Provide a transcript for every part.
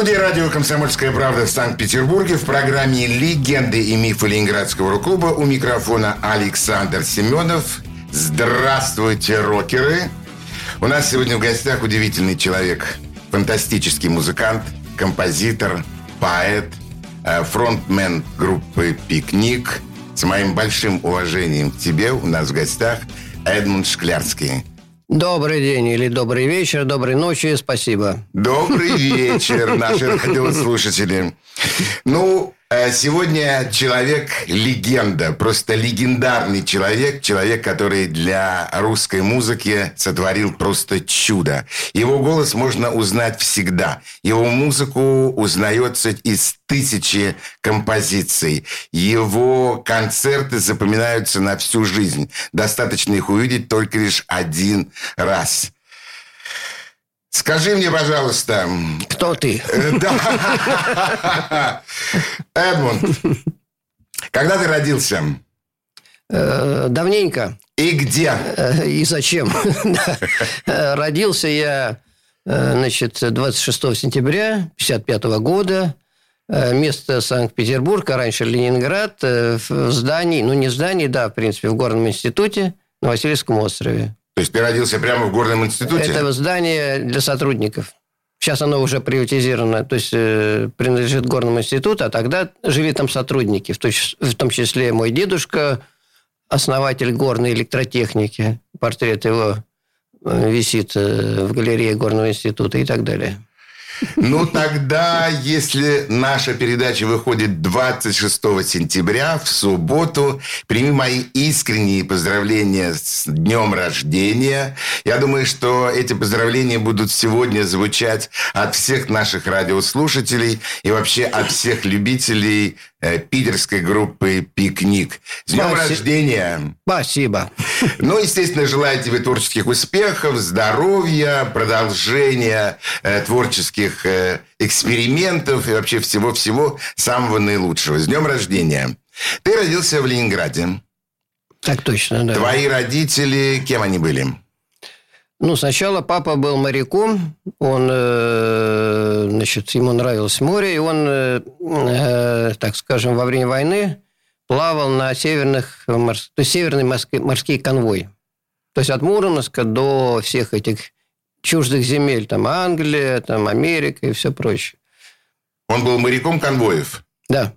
Студии радио «Комсомольская правда» в Санкт-Петербурге в программе «Легенды и мифы Ленинградского рок-клуба» у микрофона Александр Семенов. Здравствуйте, рокеры! У нас сегодня в гостях удивительный человек, фантастический музыкант, композитор, поэт, э, фронтмен группы «Пикник». С моим большим уважением к тебе у нас в гостях Эдмунд Шклярский. Добрый день или добрый вечер, доброй ночи, спасибо. Добрый вечер, наши радиослушатели. Ну, э, сегодня человек-легенда, просто легендарный человек, человек, который для русской музыки сотворил просто чудо. Его голос можно узнать всегда. Его музыку узнается из тысячи композиций. Его концерты запоминаются на всю жизнь. Достаточно их увидеть только лишь один раз. Скажи мне, пожалуйста... Кто ты? Э, Да. Эдмунд, когда ты родился? Э, Давненько. И где? Э, И зачем? Родился я, значит, 26 сентября 55 года. Место Санкт-Петербург, а раньше Ленинград, в здании, ну не в здании, да, в принципе, в Горном институте на Васильевском острове. То есть ты родился прямо в горном институте? Это здание для сотрудников. Сейчас оно уже приватизировано, то есть э, принадлежит Горному институту, а тогда жили там сотрудники, в, то в том числе мой дедушка, основатель горной электротехники. Портрет его э, висит э, в галерее Горного института и так далее. Ну, тогда, если наша передача выходит 26 сентября, в субботу, прими мои искренние поздравления с днем рождения. Я думаю, что эти поздравления будут сегодня звучать от всех наших радиослушателей и вообще от всех любителей питерской группы «Пикник». С днем Спасибо. рождения! Спасибо. Ну, естественно, желаю тебе творческих успехов, здоровья, продолжения э, творческих э, экспериментов и вообще всего-всего самого наилучшего. С днем рождения. Ты родился в Ленинграде. Так точно, да. Твои родители, кем они были? Ну, сначала папа был моряком, он, э, значит, ему нравилось море, и он, э, э, так скажем, во время войны плавал на северных, то есть северный морской, морский конвой. То есть от Мурманска до всех этих чуждых земель, там Англия, там Америка и все прочее. Он был моряком конвоев. Да,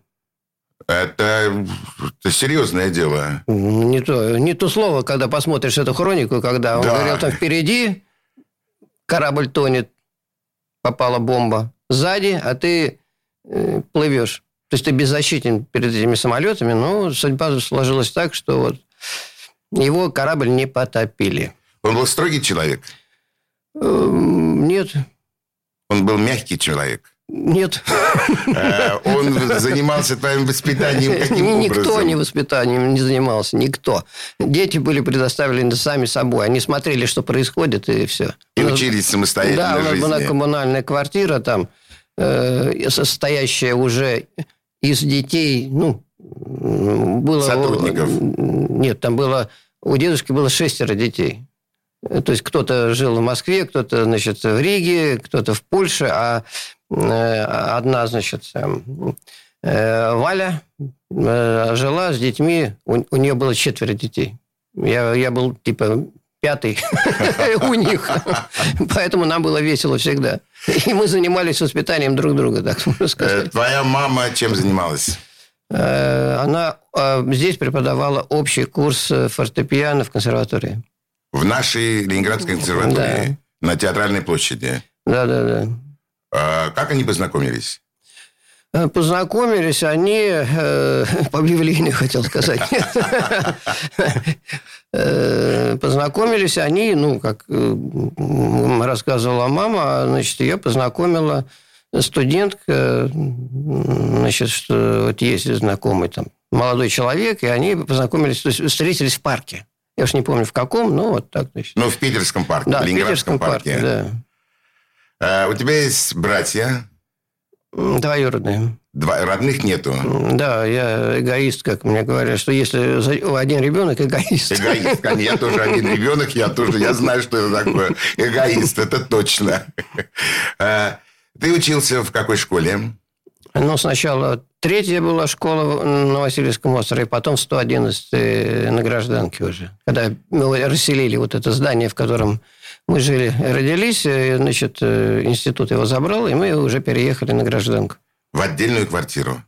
Это, это серьезное дело. не то, не то слово, когда посмотришь эту хронику, когда он Да. говорил, там впереди корабль тонет, попала бомба, сзади, а ты э, плывешь. То есть ты беззащитен перед этими самолетами, но судьба сложилась так, что вот его корабль не потопили. Он был строгий человек. Эм, Нет, Он был мягкий человек. Нет. Э, Он занимался твоим воспитанием каким Никто образом? не воспитанием не занимался, никто. Дети были предоставлены сами собой. Они смотрели, что происходит, и все. И учились Да, самостоятельно у нас была коммунальная квартира там, э, состоящая уже из детей, ну, было... Сотрудников. Нет, там было... У дедушки было шестеро детей. Э, То есть кто-то жил в Москве, кто-то, значит, в Риге, кто-то в Польше, а э, одна, значит, эм, э, Валя жила с детьми, у, у нее было четверо детей. Я, я был, типа, пятый у них. Поэтому нам было весело всегда. И мы занимались воспитанием друг друга, так можно сказать. Твоя мама чем занималась? Она здесь преподавала общий курс фортепиано в консерватории. В нашей Ленинградской консерватории на Театральной площади. Да-да-да. А Как они познакомились? Э, Познакомились они э, по объявлению, хотел сказать. Э, Познакомились они, ну, как э, рассказывала мама, значит, ее познакомила студентка, значит, что вот есть знакомый там молодой человек, и они познакомились, то есть встретились в парке. Я уж не помню в каком, но вот так. Значит. Ну, в Питерском парке, да, в Ленинградском парке. парке, да. А, у тебя есть братья? Двоюродные. Два, родных нету. Да, я эгоист, как мне говорят, что если один ребенок эгоист. Эгоист. конечно. Я тоже один ребенок, я тоже, я знаю, что это такое. Эгоист, это точно. А, Ты учился в какой школе? Ну, сначала третья была школа на Васильевском острове, потом 111 на гражданке уже. Когда мы расселили вот это здание, в котором мы жили, родились, э, значит, э, институт его забрал, и мы уже переехали на гражданку. В отдельную квартиру.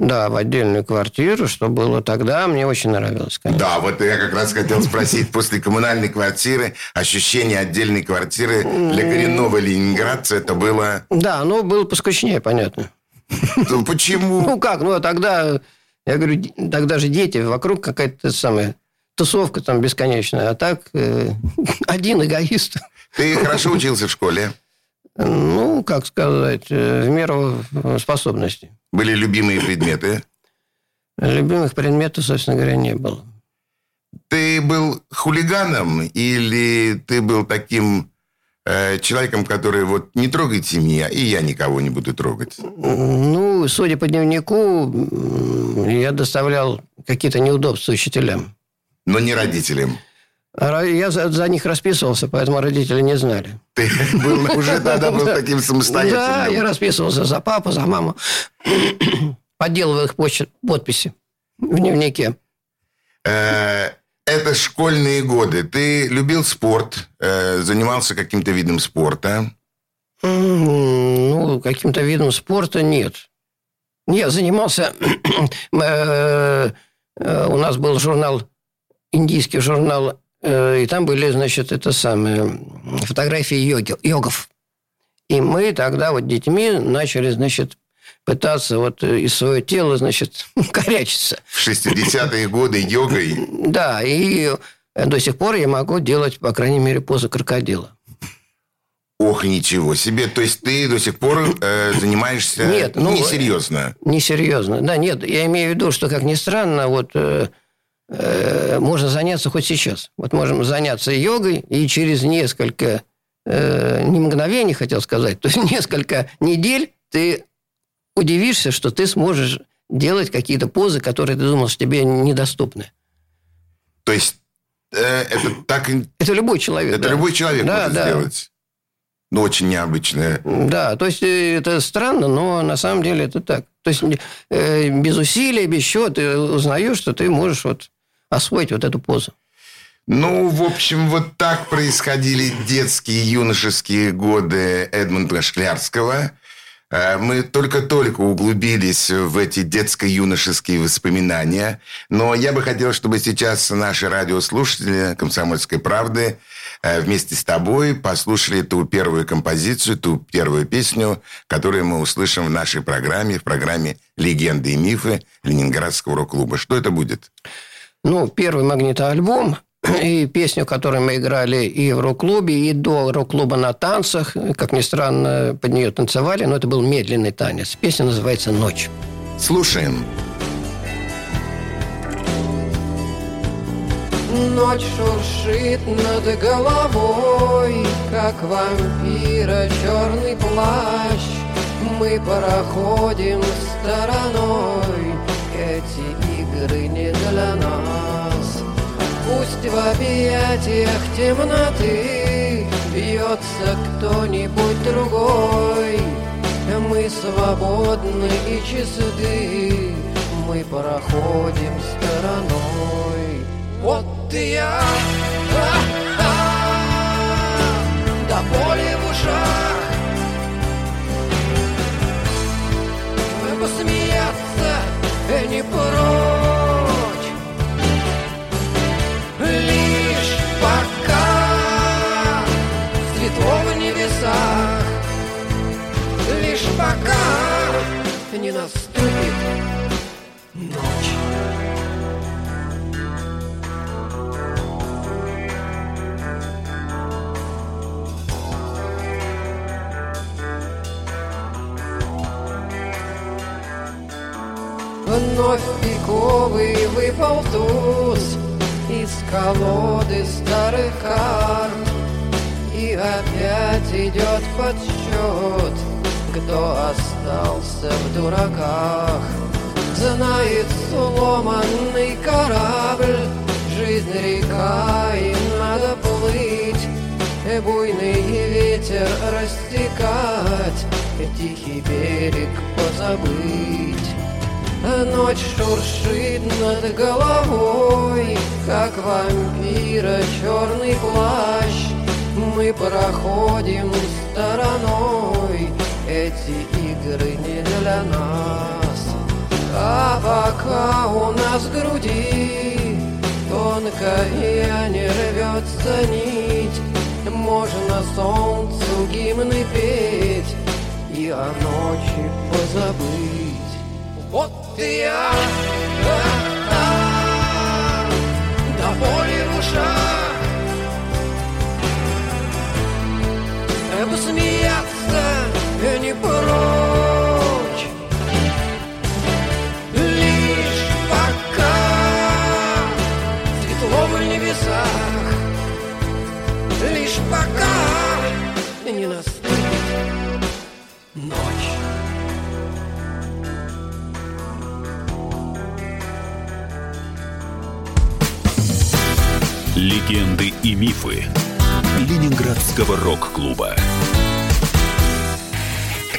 Да, в отдельную квартиру, что было тогда, мне очень нравилось, конечно. Да, вот я как раз хотел спросить, после коммунальной квартиры, ощущение отдельной квартиры для коренного ленинградца, это было... Да, но было поскучнее, понятно. Ну, Почему? Ну как, ну а тогда, я говорю, тогда же дети, вокруг какая-то самая тусовка там бесконечная, а так э, один эгоист. Ты хорошо учился в школе? Ну, как сказать, э, в меру способностей. Были любимые предметы? Любимых предметов, собственно говоря, не было. Ты был хулиганом или ты был таким э, человеком, который вот не трогайте меня, и я никого не буду трогать? Ну, судя по дневнику, я доставлял какие-то неудобства учителям. Но не родителям. Ро- Я за, за них расписывался, поэтому родители не знали. Ты был уже тогда был таким Да, я самостоятельным. расписывался за папу, за маму. Подделывал их подписи в дневнике. Это школьные годы. Ты любил спорт, э, занимался каким-то видом спорта. Ну, каким-то видом спорта нет. Я занимался... э, э, У нас был журнал, индийский журнал, и там были, значит, это самое, фотографии йоги, йогов. И мы тогда вот детьми начали, значит, пытаться вот э, из своего тела, значит, корячиться. В 60-е годы йогой. Да, и до сих пор я могу делать, по крайней мере, позу крокодила. Ох, ничего себе. То есть ты до сих пор э, занимаешься Нет, ну, несерьезно. Несерьезно. Да, нет, я имею в виду, что, как ни странно, вот э, э, можно заняться хоть сейчас. Вот можем заняться йогой, и через несколько, э, не мгновений, хотел сказать, то есть несколько недель ты удивишься, что ты сможешь делать какие-то позы, которые ты думал, что тебе недоступны. То есть э, это так... Это любой человек. Это да. любой человек Да, может да. сделать. Ну, очень необычное. Да, то есть э, это странно, но на самом деле это так. То есть э, без усилий, без чего ты узнаешь, что ты можешь вот освоить вот эту позу. Ну, в общем, вот так происходили детские юношеские годы Эдмунда Шклярского. Э, Мы только-только углубились в эти детско-юношеские воспоминания. Но я бы хотел, чтобы сейчас наши радиослушатели «Комсомольской правды» э, вместе с тобой послушали ту первую композицию, ту первую песню, которую мы услышим в нашей программе, в программе «Легенды и мифы» Ленинградского рок-клуба. Что это будет? Ну, первый магнитоальбом и песню, которую мы играли и в рок-клубе, и до рок-клуба на танцах. Как ни странно, под нее танцевали, но это был медленный танец. Песня называется «Ночь». Слушаем. Ночь шуршит над головой, как вампира черный плащ. Мы проходим стороной, эти игры не для нас. Пусть в объятиях темноты бьется кто-нибудь другой. Мы свободны и чисты, мы проходим стороной. Вот и я, а-а, до боли в ушах. Посмеяться не прочь. Небесах, лишь пока не наступит ночь. Вновь пиковый выпал туз Из колоды старых карт опять идет подсчет Кто остался в дураках. Знает сломанный корабль Жизнь река, и надо плыть. Буйный ветер растекать Тихий берег позабыть. Ночь шуршит над головой, Как вампира черный плащ. Мы проходим стороной, Эти игры не для нас. А пока у нас в груди Тонкая не рвется нить, Можно солнцу гимны петь И о ночи позабыть. Вот и я,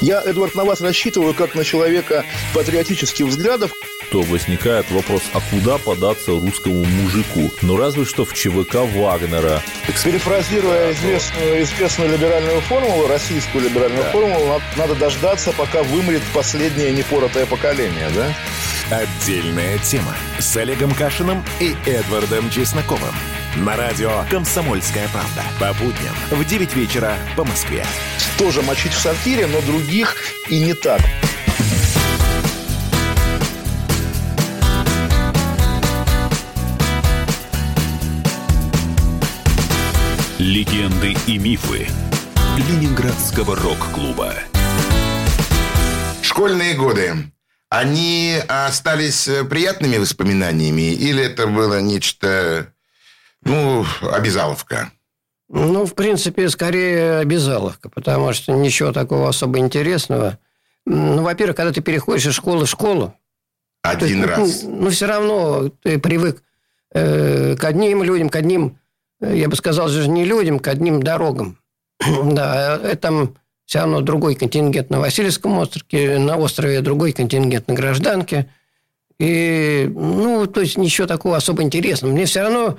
Я, Эдвард, на вас рассчитываю как на человека патриотических взглядов. То возникает вопрос, а куда податься русскому мужику? Ну, разве что в ЧВК Вагнера. Перефразируя известную, известную либеральную формулу, российскую либеральную да. формулу, надо, надо дождаться, пока вымрет последнее непоротое поколение, да? Отдельная тема с Олегом Кашиным и Эдвардом Чесноковым. На радио «Комсомольская правда». По будням в 9 вечера по Москве. Тоже мочить в сортире, но других и не так. Легенды и мифы Ленинградского рок-клуба. Школьные годы. Они остались приятными воспоминаниями или это было нечто ну, обязаловка. Ну, в принципе, скорее обязаловка, потому что ничего такого особо интересного. Ну, во-первых, когда ты переходишь из школы в школу... Один есть, раз. Ну, ну, все равно ты привык э, к одним людям, к одним, я бы сказал же, не людям, к одним дорогам. да, это все равно другой контингент на Васильевском острове, на острове другой контингент на гражданке. И, ну, то есть, ничего такого особо интересного. Мне все равно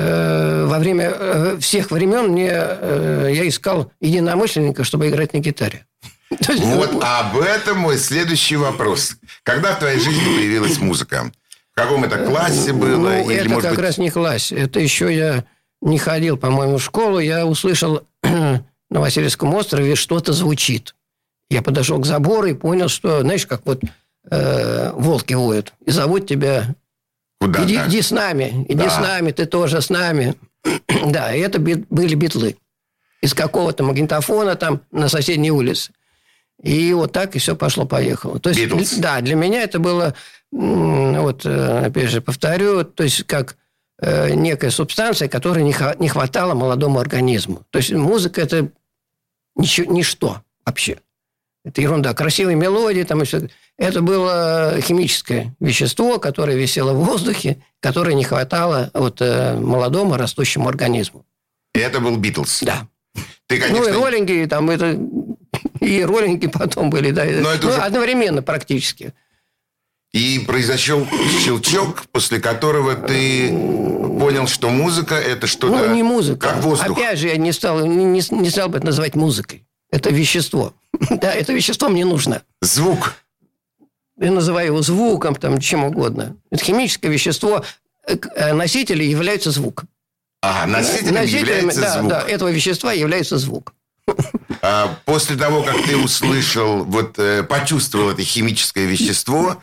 Э, во время э, всех времен мне, э, я искал единомышленника, чтобы играть на гитаре. Вот об этом мой следующий вопрос. Когда в твоей жизни появилась музыка? В каком это классе было? Ну, Или, это может как быть... раз не класс. Это еще я не ходил, по-моему, в школу. Я услышал на Васильевском острове что-то звучит. Я подошел к забору и понял, что, знаешь, как вот э, волки воют. И зовут тебя Куда иди, иди с нами, иди да. с нами, ты тоже с нами. да, и это были битлы. Из какого-то магнитофона там на соседней улице. И вот так и все пошло-поехало. То есть, Beatles. да, для меня это было, вот, э, опять же, повторю, то есть, как э, некая субстанция, которой не, не хватало молодому организму. То есть, музыка – это ничего, ничто вообще. Это ерунда. Красивые мелодии, там еще. Это было химическое вещество, которое висело в воздухе, которое не хватало вот, э, молодому растущему организму. И это был Битлз? Да. Ты, конечно... Ну, и роллинги, там, это... И роллинги потом были, да. Но это ну, уже... одновременно практически. И произошел щелчок, после которого ты понял, что музыка – это что-то... Ну, не музыка. Как воздух. Опять же, я не стал, не, не стал бы это называть музыкой. Это вещество. Да, это вещество мне нужно. Звук. Я называю его звуком, там, чем угодно. Это химическое вещество. Э, э, носители являются звук. Ага, носителем, носителем является да, звук. Да, этого вещества является звук. А после того, как ты услышал, вот э, почувствовал это химическое вещество,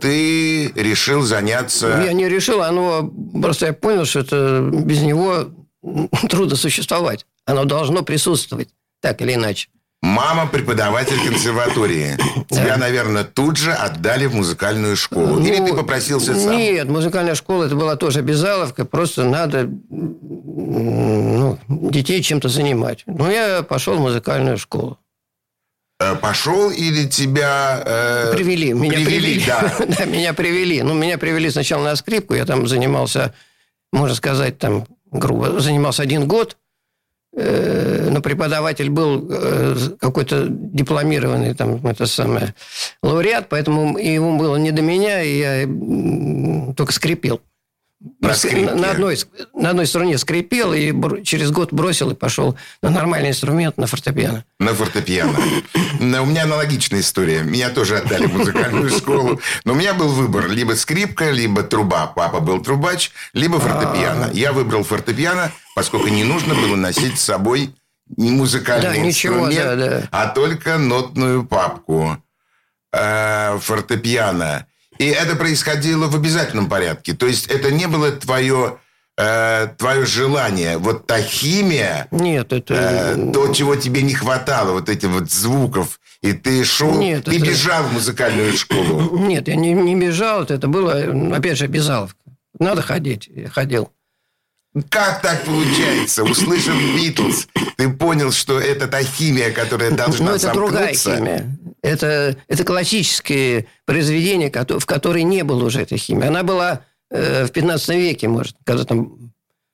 ты решил заняться... Я не решил, оно просто я понял, что это без него трудно существовать. Оно должно присутствовать, так или иначе. Мама преподаватель консерватории. Тебя, наверное, тут же отдали в музыкальную школу. Или Ну, ты попросился сам? Нет, музыкальная школа это была тоже обязаловка, просто надо ну, детей чем-то занимать. Ну, я пошел в музыкальную школу. Э, Пошел или тебя... э, Привели, меня привели. да. Да, меня привели. Ну, меня привели сначала на скрипку, я там занимался, можно сказать, там, грубо, занимался один год, но преподаватель был э, какой-то дипломированный там это самое лауреат, поэтому ему было не до меня, и я только скрипел. На на, одной, на одной струне скрипел, и бр- через год бросил и пошел на нормальный инструмент, на фортепиано. На фортепиано. Но У меня аналогичная история. Меня тоже отдали в музыкальную школу. Но у меня был выбор. Либо скрипка, либо труба. Папа был трубач, либо фортепиано. Я выбрал фортепиано, поскольку не нужно было носить с собой не музыкальный Да, ничего, инструмент, да, да. а только нотную папку. Э, фортепиано. И это происходило в обязательном порядке. То есть это не было твое, э, твое желание. Вот та химия, Нет, это... Э, то, чего тебе не хватало, вот этих вот звуков, и ты шел, Нет, ты это- бежал в музыкальную школу. Нет, я не, не бежал, это было, опять же, обязаловка. Надо ходить, я ходил. Как так получается? Услышав Битлз, ты понял, что это та химия, которая должна Но Ну, это другая химия. Это, это классические произведения, в которой не было уже этой химии. Она была э, в 15 веке, может, когда там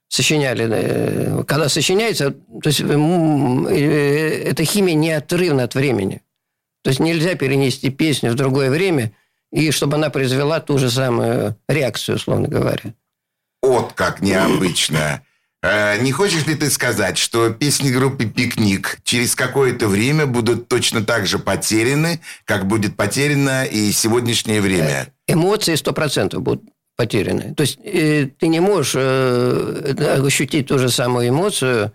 сочиняли. э, когда сочиняется, то есть э, эта химия неотрывна от времени. То есть нельзя перенести песню в другое время, и чтобы она произвела ту же самую реакцию, условно говоря. Вот как необычно. Э, Не хочешь ли ты сказать, что песни группы «Пикник» через какое-то время будут точно так же потеряны, как будет потеряно и сегодняшнее время? эмоции 100% будут потеряны. То есть э, ты не можешь э, ощутить ту же самую эмоцию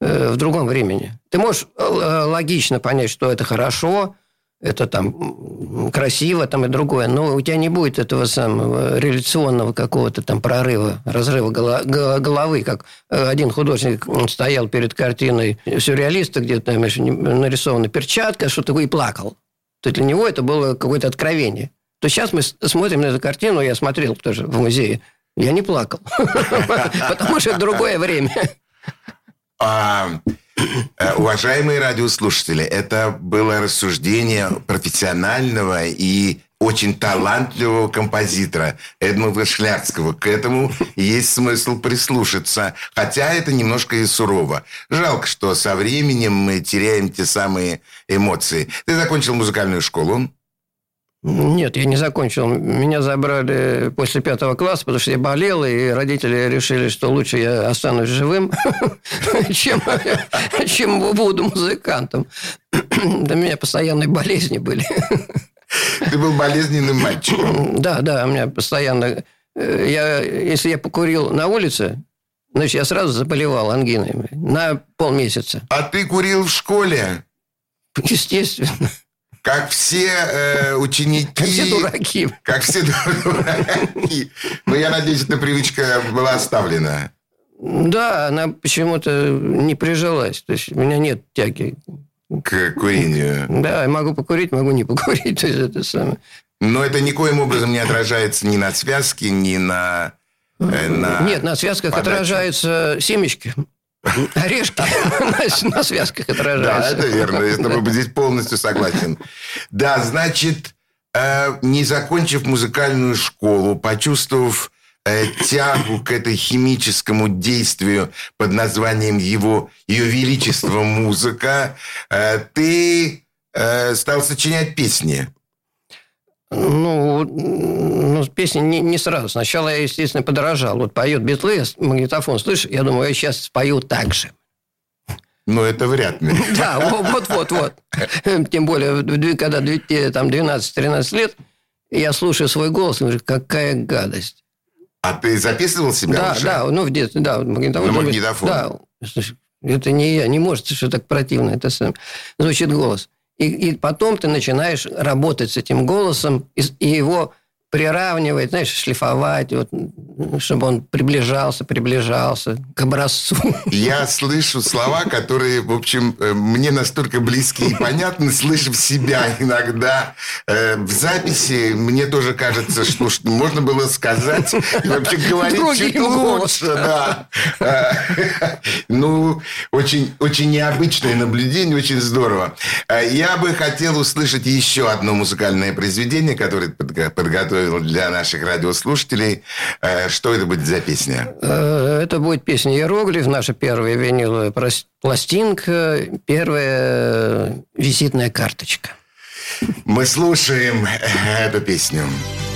э, в другом времени. Ты можешь э, логично понять, что это хорошо, это там красиво, там и другое, но у тебя не будет этого самого реляционного какого-то там прорыва, разрыва голо- го- головы, как э, один художник он стоял перед картиной сюрреалиста, где там еще нарисована перчатка, что такое, и плакал. То для него это было какое-то откровение. То сейчас мы смотрим на эту картину, я смотрел тоже в музее, я не плакал, потому что другое время. Э, уважаемые радиослушатели, это было рассуждение профессионального и очень талантливого композитора Эдмунда Шляцкого. К этому есть смысл прислушаться. Хотя это немножко и сурово. Жалко, что со временем мы теряем те самые эмоции. Ты закончил музыкальную школу. Нет, я не закончил. Меня забрали после пятого класса, потому что я болел, и родители решили, что лучше я останусь живым, чем, чем буду музыкантом. У меня постоянные болезни были. Ты был болезненным мальчиком. Да, да, у меня постоянно... э, Я, если я покурил на улице, значит, я сразу заболевал ангиной на полмесяца. А ты курил в школе, Естественно. Как все э, ученики. Как все дураки. Как все дураки. Но я надеюсь, эта привычка была оставлена. Да, она почему-то не прижилась. То есть у меня нет тяги. к курению. Да, я могу покурить, могу не покурить. То есть это самое. Но это никоим образом не отражается ни на связке, ни на... э, на Нет, на связках подачу. отражаются семечки. Орешки на, связках Да, отражаются. это верно. Я с тобой здесь полностью согласен. Да, значит, э, не закончив музыкальную школу, почувствовав э, тягу к этой химическому действию под названием его Ее Величество музыка, э, ты стал сочинять песни. Ну, песни не, не сразу. Сначала я, естественно, подорожал. Вот поет Битлы, магнитофон слышу, я думаю, я сейчас спою так же. Но это вряд ли. Да, вот-вот-вот. Тем более, когда там 12-13 лет, я слушаю свой голос, и говорю, какая гадость. А ты записывал себя Да, уже? да, ну, в детстве, да. Магнитофон. На магнитофон. Да. Это не я, не может, что так противно. Это сам. Звучит голос. И, и потом ты начинаешь работать с этим голосом и, и его приравнивать, знаешь, шлифовать, вот, чтобы он приближался, приближался к образцу. Я слышу слова, которые, в общем, э, мне настолько близки и понятны, слышав себя иногда э, в записи, мне тоже кажется, что, что можно было сказать и вообще говорить Другим чуть лучше. Да. Э, ну, очень, очень необычное наблюдение, очень здорово. Я бы хотел услышать еще одно музыкальное произведение, которое подготовил для наших радиослушателей. Что это будет за песня? Э, это будет песня «Иероглиф», наша первая виниловая пластинка, первая визитная карточка. Мы слушаем эту песню. Легенды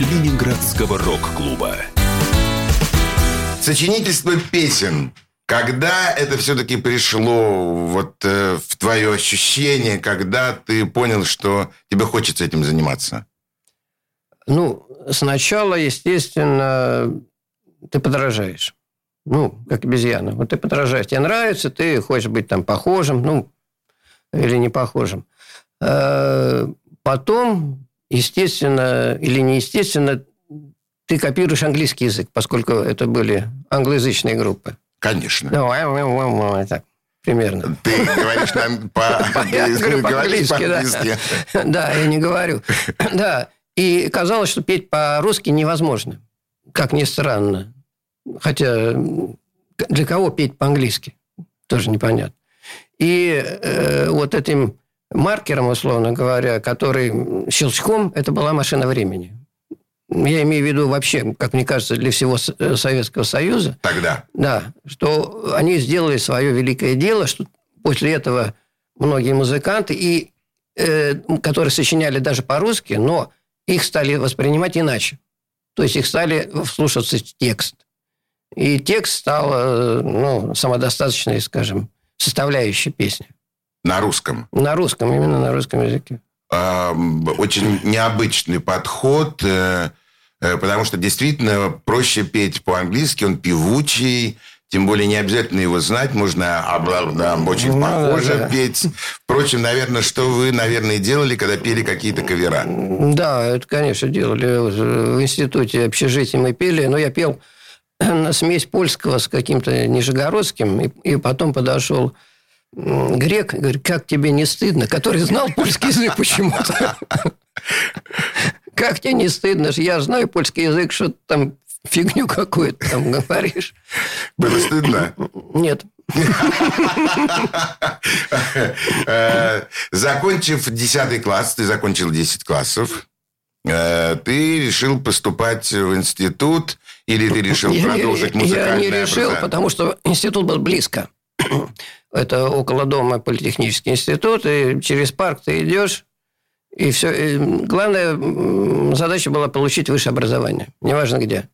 Ленинградского рок-клуба. Сочинительство песен. Когда это все-таки пришло вот э, в твое ощущение, когда ты понял, что тебе хочется этим заниматься? Ну, сначала, естественно, ты подражаешь. Ну, как обезьяна. Вот ты подражаешь. Тебе нравится, ты хочешь быть там похожим, ну, или не похожим. Э, потом, естественно или неестественно, ты копируешь английский язык, поскольку это были англоязычные группы. Конечно. Ну, а, а, а, так, примерно. Ты говоришь нам по-английски. по-английски, да. Да, я не говорю. Да, и казалось, что петь по-русски невозможно. Как ни странно. Хотя для кого петь по-английски? Тоже непонятно. И э, вот этим маркером, условно говоря, который щелчком, это была машина времени. Я имею в виду вообще, как мне кажется, для всего э, Советского Союза. Тогда. Да, что они сделали свое великое дело, что после этого многие музыканты, и, э, которые сочиняли даже по-русски, но их стали воспринимать иначе. То есть их стали вслушаться в текст. И текст стал э, ну, самодостаточной, скажем, составляющей песни. На русском. На русском, именно на русском языке. А, Очень необычный подход, э, э, потому что действительно проще петь по-английски, он певучий, тем более не обязательно его знать, можно очень Ну, похоже да, петь. Впрочем, наверное, что вы, наверное, делали, когда пели какие-то кавера? Да, это, конечно, делали. В институте общежития мы пели, но я пел на смесь польского с каким-то нижегородским, и, и потом подошел грек, говорит, как тебе не стыдно, который знал польский язык почему-то. Как тебе не стыдно? Я знаю польский язык, что ты там фигню какую-то там говоришь. Было стыдно? Нет. Э, Закончив 10 класс, ты закончил 10 классов, э, ты решил поступать в институт или ты решил Я продолжить Я музыкальное не решил, потому что институт был близко. Это около дома политехнический институт, и через парк ты идешь, и все. И главная задача была получить высшее образование, неважно где.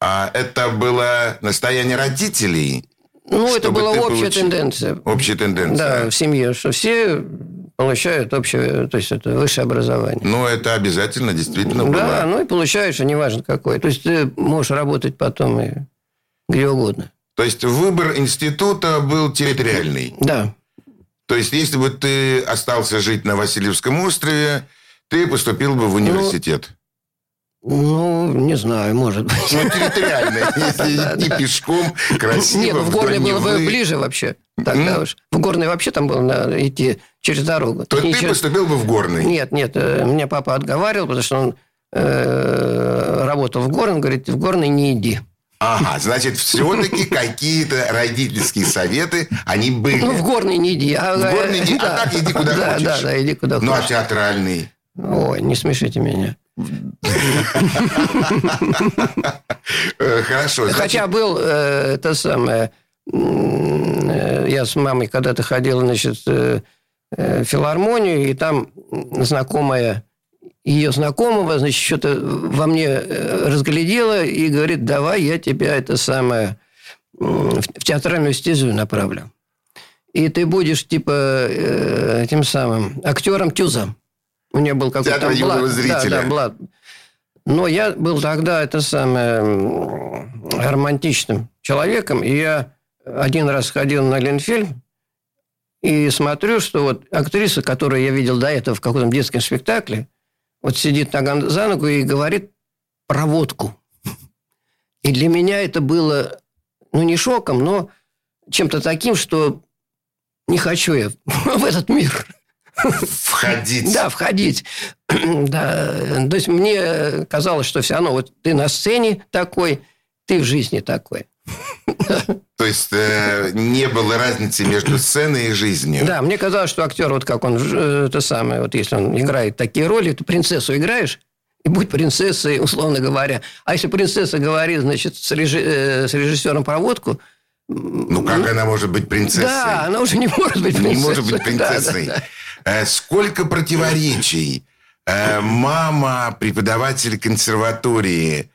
А это было настояние родителей? Ну, это была общая получил- тенденция. Общая тенденция. Да, в семье, что все получают общее, то есть это высшее образование. Ну, это обязательно действительно Да, было. ну и получаешь, неважно какое. То есть ты можешь работать потом и где угодно. То есть выбор института был территориальный. Да. То есть если бы ты остался жить на Васильевском острове, ты поступил бы в университет. Ну, не знаю, может быть. Ну, территориально, если идти пешком, красиво, Нет, ну, в вдоль было бы ближе вообще. Тогда уж. В Горный вообще там было надо идти через дорогу. То Не ты поступил бы в Горный. Нет, нет, э, меня папа отговаривал, потому что он э, работал в Горном, говорит, в Горный не иди. Ага, значит, все-таки какие-то родительские советы, они были. Ну, в Горный не иди. А, В Горный не- а да. так иди куда да, хочешь. Да, да, иди куда Ну, а хочешь. театральный? Ой, не смешите меня. Хорошо. значит, Хотя был э, это самое... э, Я с мамой когда-то ходил, значит, э, э, в филармонию, и там знакомая ее знакомого, значит, что-то во мне э, разглядела и говорит, давай я тебя это самое в театральную стезю направлю. И ты будешь, типа, э, тем самым актером Тюза. У нее был какой-то там блат. зрителя. Да, да, блат. Но я был тогда это самое романтичным человеком, и я один раз ходил на Ленфильм и смотрю, что вот актриса, которую я видел до этого в каком-то детском спектакле, вот сидит нога за ногу и говорит про водку. И для меня это было, ну, не шоком, но чем-то таким, что не хочу я в этот мир. входить. Да, входить. да. То есть мне казалось, что все равно вот ты на сцене такой, ты в жизни такой. То есть э, не было разницы между сценой и жизнью. Да, мне казалось, что актер, вот как он, э, это самое, вот если он играет такие роли, то принцессу играешь, и будь принцессой, условно говоря. А если принцесса говорит, значит, с, режи- э, с режиссером про водку, Ну, как она может быть принцессой? да, она уже не может быть принцессой. Не может быть Да, принцессой. да, да. Э, Сколько противоречий. Мама преподаватель консерватории,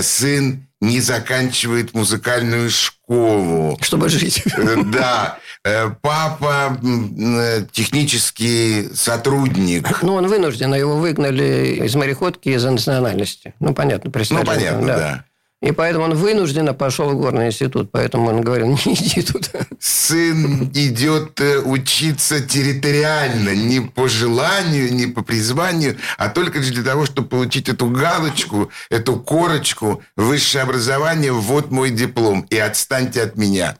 сын не заканчивает музыкальную школу. Чтобы жить. Э, Да, Э, папа э, технический сотрудник. Ну, он вынужден, его выгнали из мореходки из-за национальности. Ну, понятно, Ну, представляете. понятно, да. И поэтому он вынужденно пошел в горный институт. Поэтому он говорил, не иди туда. Сын идет э, учиться территориально, не по желанию, не по призванию, а только для того, чтобы получить эту галочку, эту корочку, высшее образование, вот мой диплом, и отстаньте от меня.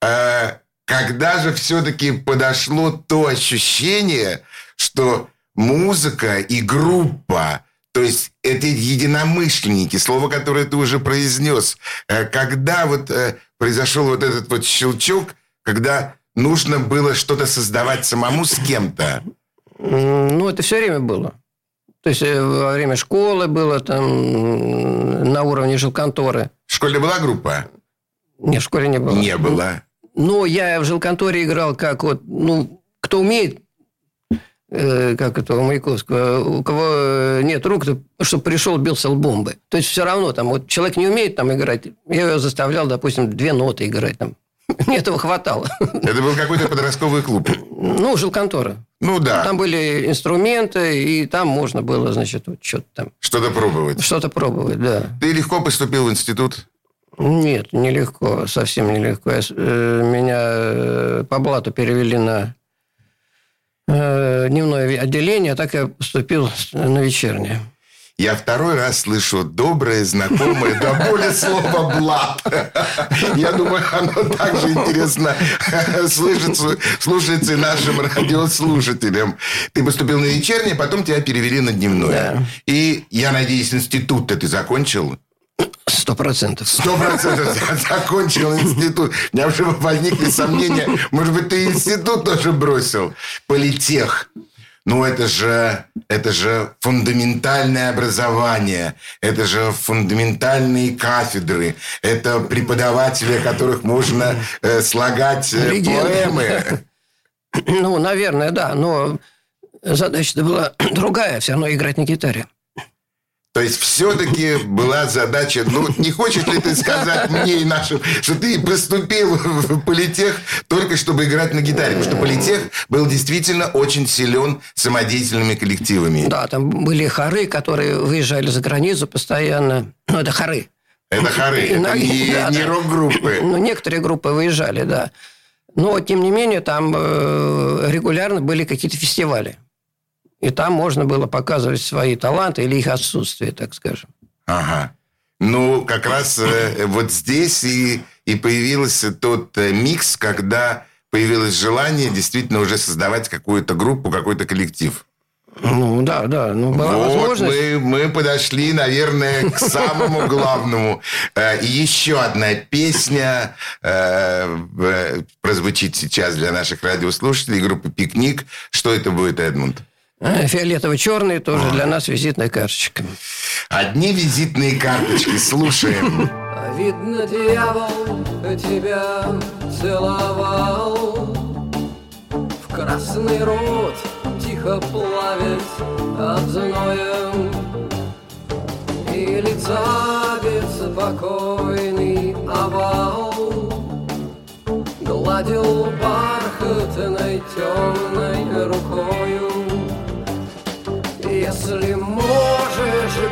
А когда же все-таки подошло то ощущение, что музыка и группа то есть это единомышленники, слово, которое ты уже произнес. Э, когда вот э, произошел вот этот вот щелчок, когда нужно было что-то создавать самому с кем-то? Ну, это все время было. То есть э, во время школы было там на уровне жилконторы. В школе была группа? Нет, в школе не было. Не было. Ну, я в жилконторе играл как вот, ну, кто умеет, как это у Маяковского, у кого э, нет рук, чтобы пришел, бился бомбы. То есть все равно там вот человек не умеет там играть, я его заставлял, допустим, две ноты играть там. Мне этого хватало. Это был какой-то подростковый клуб? Ну, жилконтора. Ну да. Там были инструменты, и там можно было, значит, вот что-то там. Что-то пробовать. Что-то пробовать, да. Ты легко поступил в институт? Нет, нелегко, совсем нелегко. Я, э, меня по блату перевели на Э, дневное отделение, так я поступил на вечернее. Я второй раз слышу доброе, знакомое, до боли слово «блат». Я думаю, оно также интересно слышится, слушается и нашим радиослушателям. Ты поступил на вечернее, потом тебя перевели на дневное. Да. И, я надеюсь, институт ты закончил? Сто процентов. Сто процентов закончил институт. У меня уже возникли сомнения. Может быть, ты институт тоже бросил? Политех. Ну, это же, это же фундаментальное образование, это же фундаментальные кафедры, это преподаватели, которых можно э, слагать э, поэмы. Ну, наверное, да, но задача была другая, все равно играть на гитаре. То есть все-таки была задача, ну не хочешь ли ты сказать мне и нашим, что ты поступил в политех только чтобы играть на гитаре, потому что политех был действительно очень силен самодеятельными коллективами. Да, там были хоры, которые выезжали за границу постоянно. Ну, это хоры. Это хоры, это не, да, не рок-группы. Ну, некоторые группы выезжали, да. Но, тем не менее, там э, регулярно были какие-то фестивали. И там можно было показывать свои таланты или их отсутствие, так скажем. Ага. Ну, как раз э, вот здесь и, и появился тот э, микс, когда появилось желание действительно уже создавать какую-то группу, какой-то коллектив. Ну, да, да. Ну, была вот возможность. Мы, мы подошли, наверное, к самому главному. Э, еще одна песня э, прозвучит сейчас для наших радиослушателей группы «Пикник». Что это будет, Эдмунд? Э, фиолетово-черные тоже для нас визитная карточка. Одни визитные карточки. Слушаем. Видно, дьявол тебя целовал В красный рот тихо плавит от зноя И лица беспокойный овал Гладил бархатной темной рукою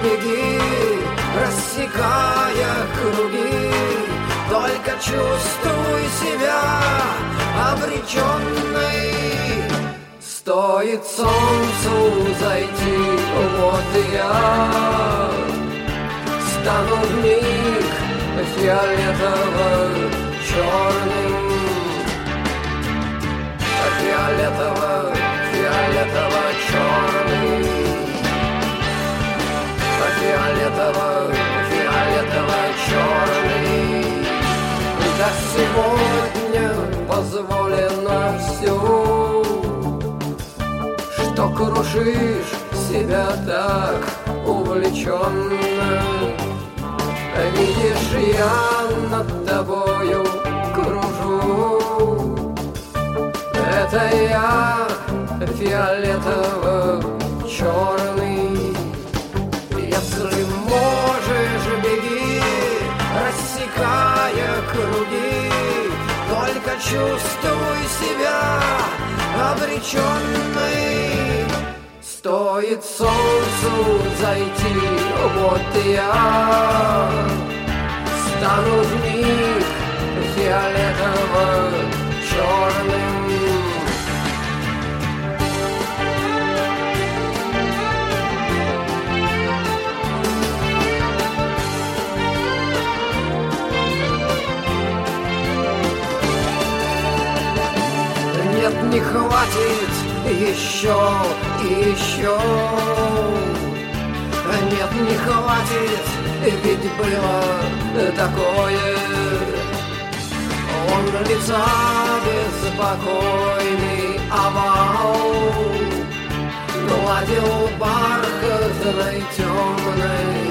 беги, рассекая круги, Только чувствуй себя обреченной. Стоит солнцу зайти, вот я. Стану в миг фиолетово-черным Фиолетово, фиолетово-черный фиолетово, фиолетово-черный. Да сегодня позволено все, что кружишь себя так увлеченно. Видишь, я над тобою кружу. Это я фиолетово только чувствуй себя обреченной. Стоит солнцу зайти, вот я Стану миг фиолетово-черным не хватит еще и еще. Нет, не хватит, ведь было такое. Он лица беспокойный овал Гладил бархатной темной.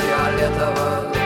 Фиолетово, фиолетово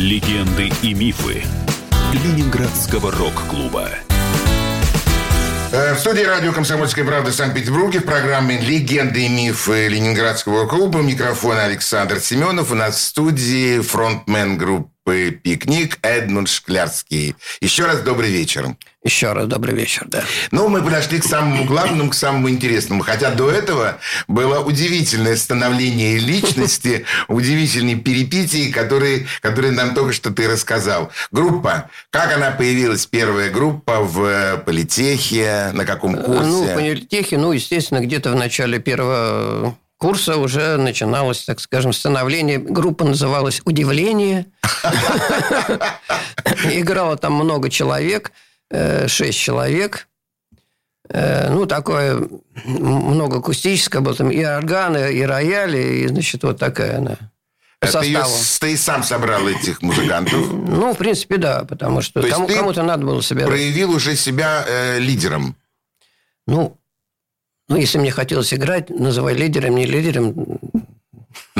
Легенды и мифы Ленинградского рок-клуба. Э, В студии радио «Комсомольская правда» в Санкт-Петербурге в программе «Легенды и мифы Ленинградского клуба». Микрофон Александр Семенов. У нас в студии фронтмен группы «Пикник» Эдмунд Шклярский. Еще раз добрый вечер. Еще раз добрый вечер, да. Ну, мы подошли к самому главному, к самому интересному. Хотя до этого было удивительное становление личности, удивительные перипетии, которые, которые нам только что ты рассказал. Группа. Как она появилась, первая группа в политехе? На каком курсе? Ну, в политехе, ну, естественно, где-то в начале первого курса уже начиналось, так скажем, становление. Группа называлась «Удивление». Играло там много человек, э, шесть человек. Э, Ну, такое много акустическое было. Там и органы, и рояли, и, значит, вот такая она. Э, Ты, составу. с- ты сам собрал этих музыкантов. Ну, в принципе, да, потому что кому- кому-то надо было собирать. Проявил уже себя э, лидером. Ну, ну, если мне хотелось играть, называй лидером, не лидером.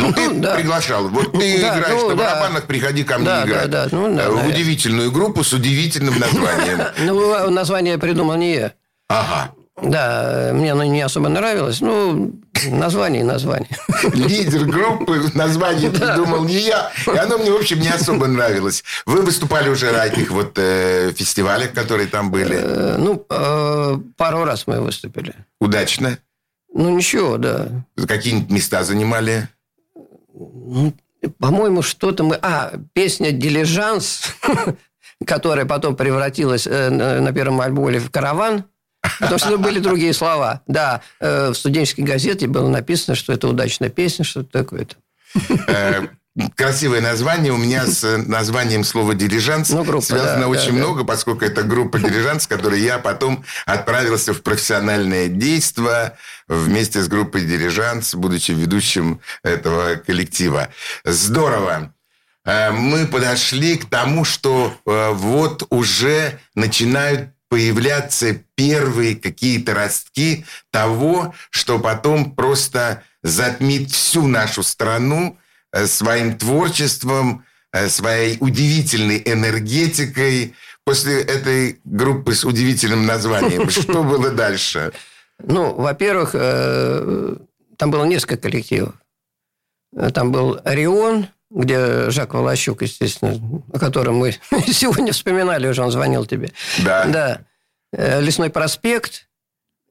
Ну, ты да. приглашал. Вот ты Да, играешь ну, на да. барабанах, приходи ко мне Да, играть. да, да. Ну, да, Э, В наверное. удивительную группу с удивительным названием. Ну, название придумал не я. Ага. Да, мне оно не особо нравилось. Ну, название и название. Лидер группы, название придумал не я. И оно мне, в общем, не особо нравилось. Вы выступали уже на этих вот э, фестивалях, которые там были. Э, Ну, э, пару раз мы выступили. Удачно. Ну, ничего, да. Какие-нибудь места занимали. Ну, По-моему, что-то мы... А, песня «Дилижанс», которая потом превратилась э, на первом альбоме в «Караван», потому что были другие слова. Да, э, в студенческой газете было написано, что это удачная песня, что-то такое-то. Красивое название. У меня с э, названием слова «дирижанс» Ну, группа, связано да, очень да, да. много, поскольку это группа «Дирижанс», с которой я потом отправился в профессиональное действо вместе с группой «Дирижанс», будучи ведущим этого коллектива. Здорово. Э, Мы подошли к тому, что э, вот уже начинают появляться первые какие-то ростки того, что потом просто затмит всю нашу страну своим творчеством, э, своей удивительной энергетикой. После этой группы с удивительным названием, что было дальше? Ну, во-первых, э, там было несколько коллективов. Э, Там был «Орион», где Жак Волощук, естественно, о котором мы сегодня вспоминали уже, он звонил тебе. Да, Да. Э, «Лесной проспект»,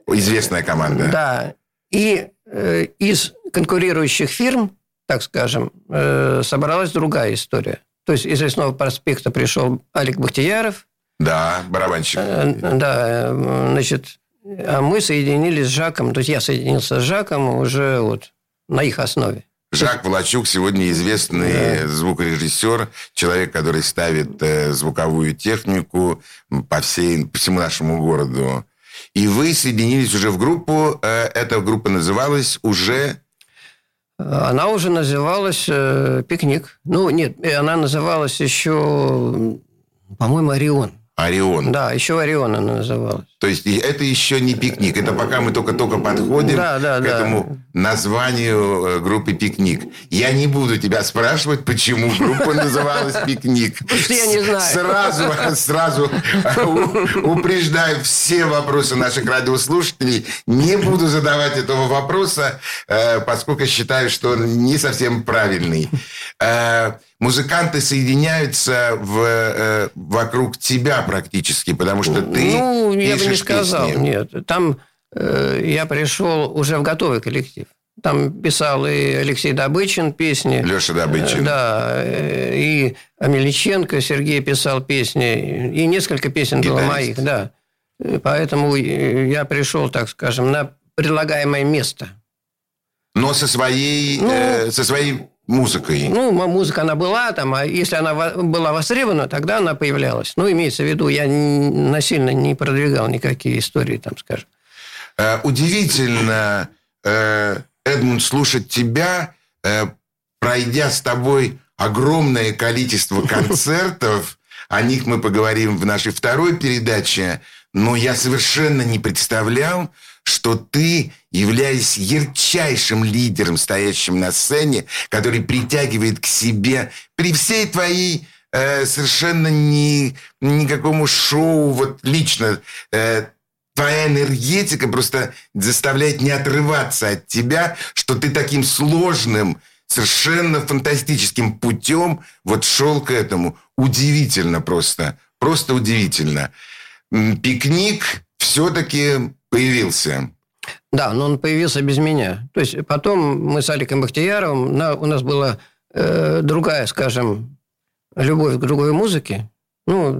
известная команда. да. И э, из конкурирующих фирм, так скажем, э, собралась другая история. То есть из «Лесного проспекта» пришел Алик Бахтияров, Да, барабанщик. Э, Да, э, значит, а мы соединились с Жаком, то есть я соединился с Жаком уже вот на их основе. Жак Волочук сегодня известный звукорежиссер, человек, который ставит звуковую технику по, всей, по всему нашему городу. И вы соединились уже в группу. эта группа называлась уже... Она уже называлась э, «Пикник». Ну, нет, э, она называлась еще, по-моему, «Орион». Орион. Да, еще Орион она называлась. То есть это еще не пикник. Это пока мы только-только подходим да, да, к да. этому названию э, группы «Пикник». Я не буду тебя спрашивать, почему группа называлась «Пикник». Я не знаю. Сразу, сразу упреждаю все вопросы наших радиослушателей. Не буду задавать этого вопроса, э, поскольку считаю, что он не совсем правильный. Э, музыканты соединяются в, вокруг тебя практически, потому что ты Ну, я бы не сказал, песни. нет. Там э, я пришел уже в готовый коллектив. Там писал и Алексей Добычин песни. Леша Добычин. Э, Да, э, и Амеличенко Сергей писал песни, и несколько песен было Гитарист. моих, да. Э, Поэтому э, я пришел, так скажем, на предлагаемое место. Но со своей, Ну, э, со своей музыкой. Ну, музыка она была там, а если она была востребована, тогда она появлялась. Ну, имеется в виду, я насильно не продвигал никакие истории, там, скажем. Э, удивительно, э, Эдмунд, слушать тебя, э, пройдя с тобой огромное количество концертов. О них мы поговорим в нашей второй передаче. Но я совершенно не представлял, что ты, являясь ярчайшим лидером, стоящим на сцене, который притягивает к себе при всей твоей э, совершенно ни, никакому шоу, вот лично э, твоя энергетика просто заставляет не отрываться от тебя, что ты таким сложным, совершенно фантастическим путем вот шел к этому. Удивительно просто. Просто удивительно. Пикник все-таки появился. Да, но он появился без меня. То есть потом мы с Аликом Бахтияровым, на- у нас была э, другая, скажем, любовь к другой музыке. Ну,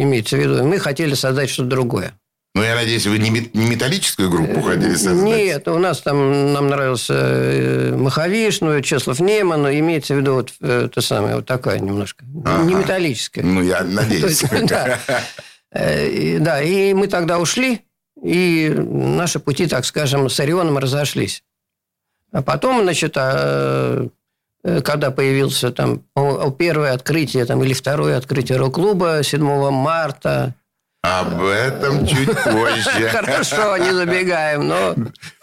имеется в виду, мы хотели создать что-то другое. Ну, я надеюсь, вы не мет- не металлическую группу хотели создать? Нет, у нас там, нам нравился э, Маховиш, ну, Чеслов Неман, но имеется в виду вот э, то самое, вот такая немножко, Ага. не металлическая. Ну, я надеюсь. Э, Да, и мы тогда ушли, и наши пути, так скажем, с Орионом разошлись. А потом, значит, а, э, когда появился там первое открытие там, или второе открытие рок-клуба 7 марта. Об этом чуть позже. Хорошо, не забегаем, но...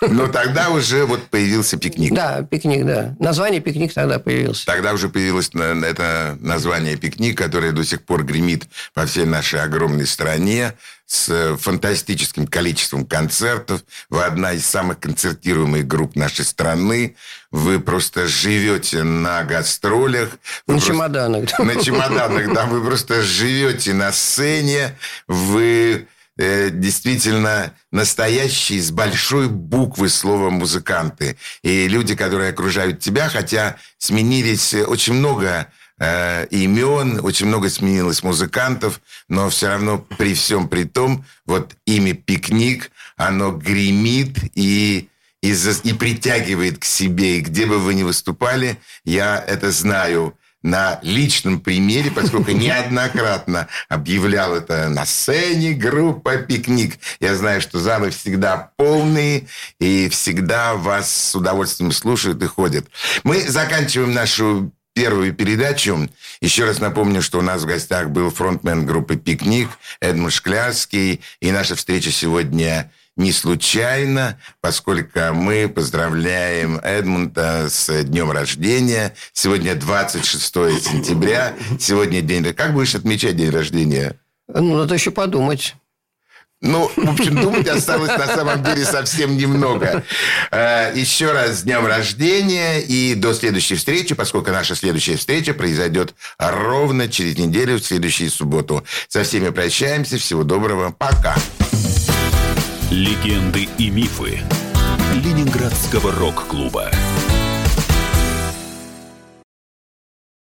Но тогда уже вот появился пикник. Да, пикник, да. Название пикник тогда появился. Тогда уже появилось это название «Пикник», которое до сих пор гремит по всей нашей огромной стране с э, фантастическим количеством концертов. Вы одна из самых концертируемых групп нашей страны. Вы просто живете на гастролях. Вы На просто- чемоданах. На чемоданах, да. Вы просто живете на сцене. Вы э, действительно настоящие с большой буквы слова музыканты. И люди, которые окружают тебя, хотя сменились э, очень много э, имен, очень много сменилось музыкантов, но все равно при всем при том, вот имя «Пикник», оно гремит и и, за- и притягивает к себе. И где бы вы ни выступали, я это знаю на личном примере, поскольку неоднократно объявлял это на сцене группа «Пикник». Я знаю, что залы всегда полные, и всегда вас с удовольствием слушают и ходят. Мы заканчиваем нашу первую передачу. Еще раз напомню, что у нас в гостях был фронтмен группы «Пикник» Эдмунд Шклярский. И наша встреча сегодня не случайно, поскольку мы поздравляем Эдмунда с днем рождения. Сегодня 26 сентября. Сегодня день... Как будешь отмечать день рождения? Ну, надо еще подумать. Ну, в общем, думать осталось на самом деле совсем немного. Э, Еще раз с днем рождения и до следующей встречи, поскольку наша следующая встреча произойдет ровно через неделю, в следующую субботу. Со всеми прощаемся. Всего доброго. Пока. Легенды и мифы Ленинградского рок-клуба.